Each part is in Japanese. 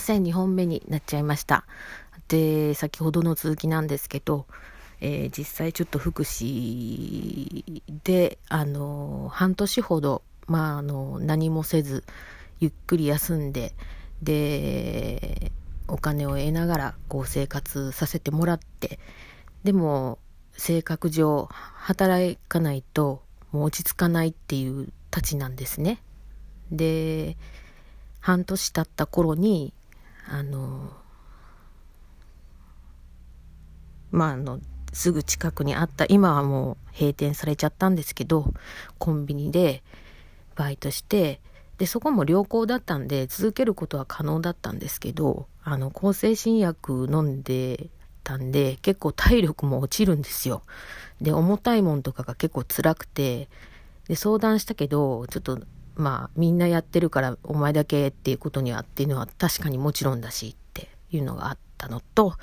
ません。2本目になっちゃいました。で、先ほどの続きなんですけど、えー、実際ちょっと福祉で、あの、半年ほど、まあ、あの、何もせず、ゆっくり休んで、で、お金を得ながら、こう、生活させてもらって、でも、性格上、働かないと、もう落ち着かないっていうたちなんですね。で、半年経った頃に、あの、まあ、あの、すぐ近くにあった、今はもう閉店されちゃったんですけど、コンビニでバイトして、で、そこも良好だったんで、続けることは可能だったんですけど、あの、抗精神薬飲んでたんで、結構体力も落ちるんですよ。で、重たいもんとかが結構辛くて、で、相談したけど、ちょっとまあみんなやってるからお前だけっていうことにはっていうのは確かにもちろんだしっていうのがあったのと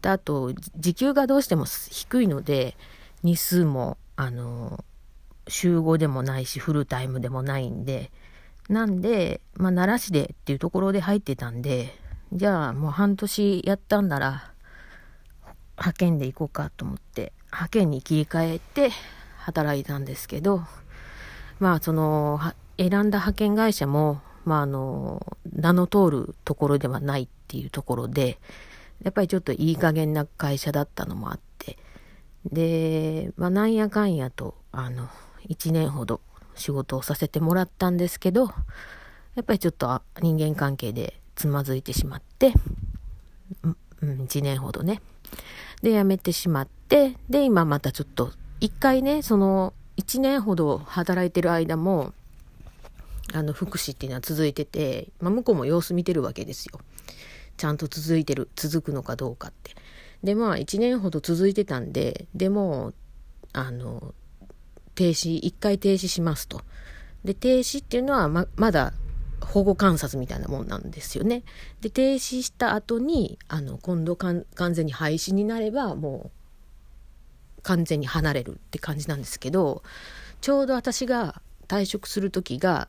であと時給がどうしても低いので日数もあの週5でもないしフルタイムでもないんでなんでまあ奈良市でっていうところで入ってたんでじゃあもう半年やったんなら派遣で行こうかと思って派遣に切り替えて働いたんですけどまあその選んだ派遣会社も、まあ、あの、名の通るところではないっていうところで、やっぱりちょっといい加減な会社だったのもあって、で、まあ、なんやかんやと、あの、1年ほど仕事をさせてもらったんですけど、やっぱりちょっと人間関係でつまずいてしまって、うん、1年ほどね。で、辞めてしまって、で、今またちょっと、一回ね、その、1年ほど働いてる間も、あの、福祉っていうのは続いてて、まあ、向こうも様子見てるわけですよ。ちゃんと続いてる、続くのかどうかって。で、まあ、1年ほど続いてたんで、でも、あの、停止、1回停止しますと。で、停止っていうのはま、まだ保護観察みたいなもんなんですよね。で、停止した後に、あの、今度完全に廃止になれば、もう、完全に離れるって感じなんですけど、ちょうど私が退職する時が、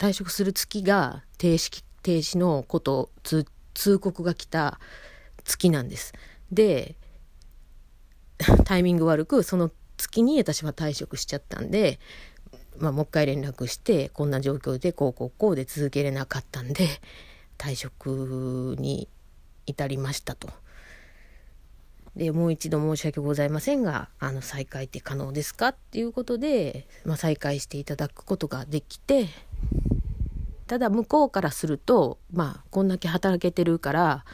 退職する月が停止停止のこと通通告が来た月なんです。でタイミング悪くその月に私は退職しちゃったんで、まあ、もう一回連絡してこんな状況でこうこうこうで続けれなかったんで退職に至りましたと。でもう一度申し訳ございませんがあの再開って可能ですか？っていうことで、まあ、再開していただくことができてただ向こうからするとまあこんだけ働けてるから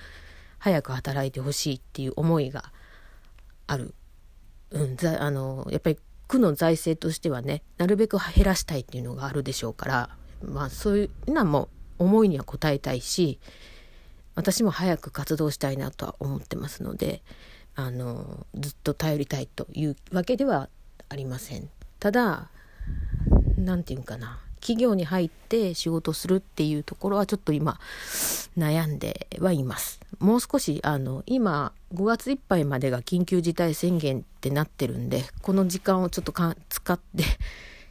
早く働いてほしいっていう思いがある、うん、ざあのやっぱり区の財政としてはねなるべく減らしたいっていうのがあるでしょうからまあそういうのはもう思いには応えたいし私も早く活動したいなとは思ってますのであのずっと頼りたいというわけではありません。ただ何て言うかな企業に入って仕事するっていうところはちょっと今悩んではいます。もう少しあの今5月いっぱいまでが緊急事態宣言ってなってるんでこの時間をちょっとか使って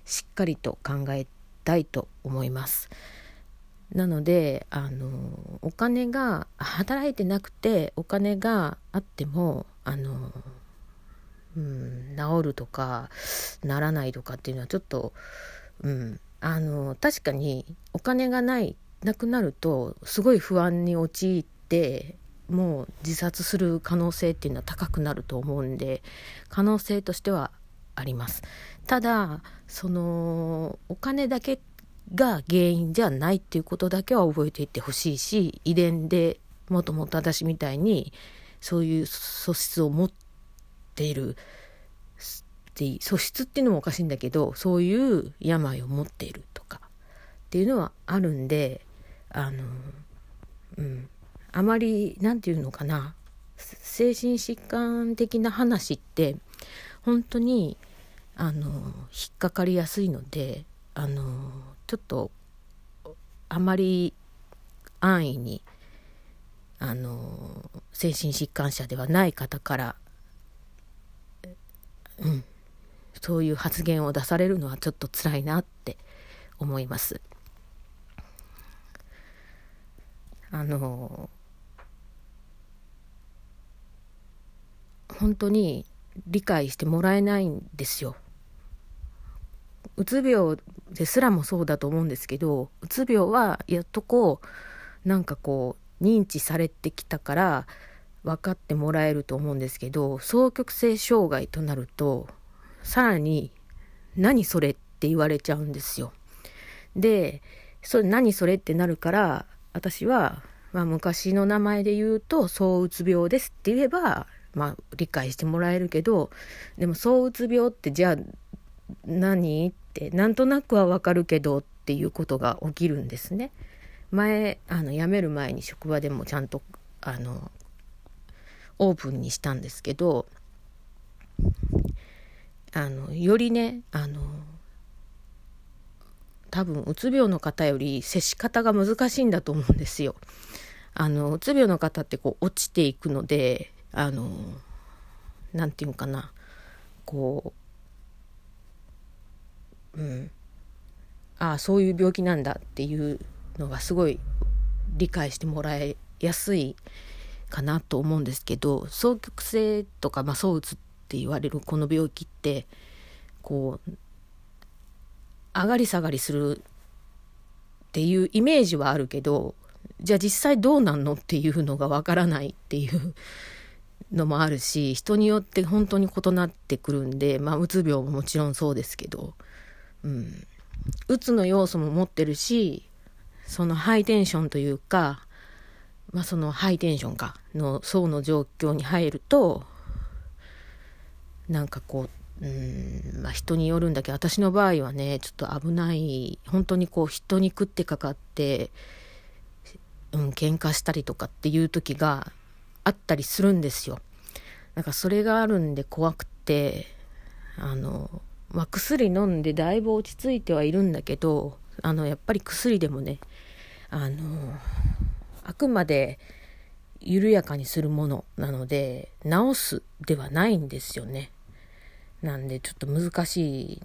しっかりと考えたいと思います。なのであのお金が働いてなくてお金があってもあの、うん、治るとかならないとかっていうのはちょっと、うん、あの確かにお金がないなくなるとすごい不安に陥ってもう自殺する可能性っていうのは高くなると思うんで可能性としてはあります。ただそのお金だけが原因じゃないっていうことだけは覚えていってほしいし遺伝でもともと私みたいにそういう素質を持っているって素質っていうのもおかしいんだけどそういう病を持っているとかっていうのはあるんであのうん。あまり何て言うのかな精神疾患的な話って本当にあの引っかかりやすいのであのちょっとあまり安易にあの精神疾患者ではない方からうん。そういう発言を出されるのはちょっと辛いなって思います。あの本当に理解してもらえないんですよ。うつ病ですらもそうだと思うんですけどうつ病はやっとこうなんかこう認知されてきたから分かってもらえると思うんですけど双極性障害となるとさらに「何それ?」って言われちゃうんですよ。でそれ何それってなるから私は、まあ、昔の名前で言うと「躁うつ病です」って言えば、まあ、理解してもらえるけどでも躁うつ病ってじゃあ何ってなんとなくはわかるけどっていうことが起きるんですね。前あの辞める前に職場でもちゃんとあのオープンにしたんですけどあのよりねあの多分うつ病の方より接し方が難しいんだと思うんですよ。あのうつ病の方ってこう落ちていくのであのなんていうかなこううんああそういう病気なんだっていうのがすごい理解してもらいやすいかなと思うんですけど双極性とか、まあ、躁うつって言われるこの病気ってこう上がり下がりするっていうイメージはあるけどじゃあ実際どうなんのっていうのがわからないっていうのもあるし人によって本当に異なってくるんでまあうつ病ももちろんそうですけど、うん、うつの要素も持ってるしそのハイテンションというか、まあ、そのハイテンションかの層の状況に入るとなんかこううんまあ人によるんだけど私の場合はねちょっと危ない本当にこう人に食ってかかってうん喧嘩したりとかっていう時があったりするんですよ。なんかそれがあるんで怖くてあの、まあ、薬飲んでだいぶ落ち着いてはいるんだけどあのやっぱり薬でもねあのあくまで緩やかにするものなので治すではないんですよね。なんでちょっと難しい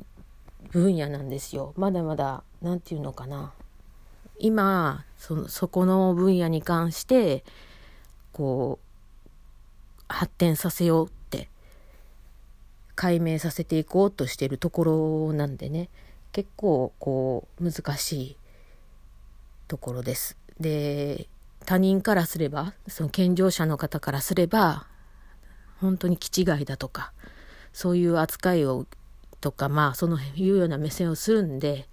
分野なんですよ。まだまだ、何て言うのかな。今、その、そこの分野に関して、こう、発展させようって、解明させていこうとしてるところなんでね、結構、こう、難しいところです。で、他人からすれば、その健常者の方からすれば、本当に気違いだとか、そういう扱いをとかまあそのいうような目線をするんで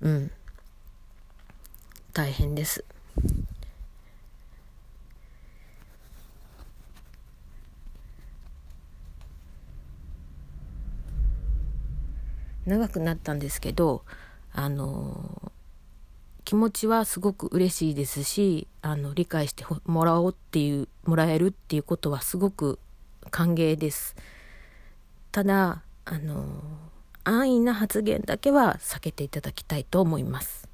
うん大変です。長くなったんですけどあの気持ちはすごく嬉しいですしあの理解してもらおうっていうもらえるっていうことはすごく歓迎です。ただ、あの、安易な発言だけは避けていただきたいと思います。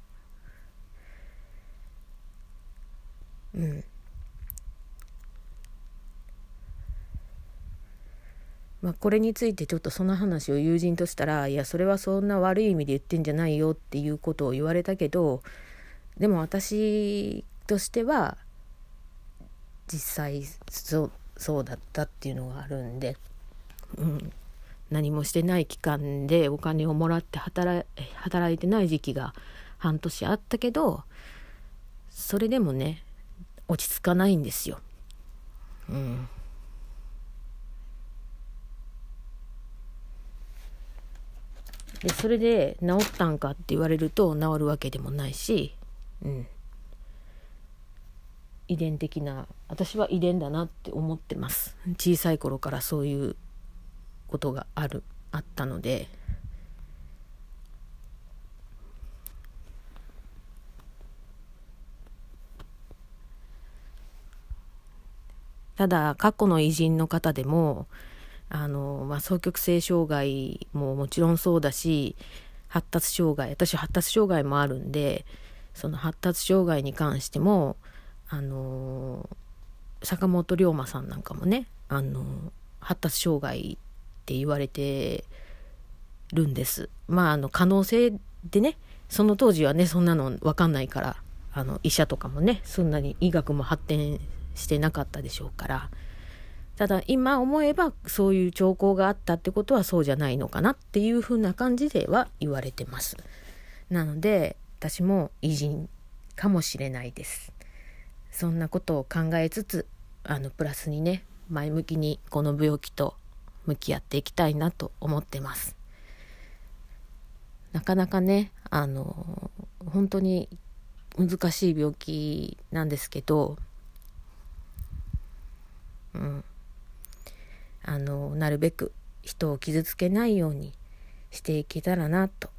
うん。まあ、これについてちょっとその話を友人としたらいやそれはそんな悪い意味で言ってんじゃないよっていうことを言われたけどでも私としては実際そうそうだったっていうのがあるんで、うん、何もしてない期間でお金をもらって働働いてない時期が半年あったけどそれでもね落ち着かないんですよ。うん、でそれで治ったんかって言われると治るわけでもないし、うん、遺伝的な私は遺伝だなって思ってます。小さい頃からそういうことがあるあったので。ただ過去の偉人の方でもあの、まあ、双極性障害ももちろんそうだし発達障害私発達障害もあるんでその発達障害に関してもあの坂本龍馬さんなんかもね、あの発達障害って言われてるんです。まあ、あの可能性でねその当時はねそんなの分かんないからあの医者とかもねそんなに医学も発展してなかったでしょうから。ただ今思えばそういう兆候があったってことはそうじゃないのかなっていうふうな感じでは言われてます。なので私も偉人かもしれないです。そんなことを考えつつあのプラスにね前向きにこの病気と向き合っていきたいなと思ってますなかなかねあの本当に難しい病気なんですけどうんあのなるべく人を傷つけないようにしていけたらなと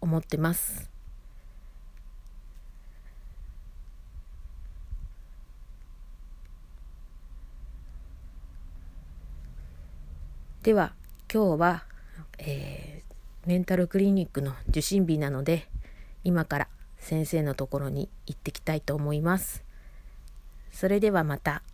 思ってます。では今日は、えー、メンタルクリニックの受診日なので今から先生のところに行ってきたいと思います。それではまた。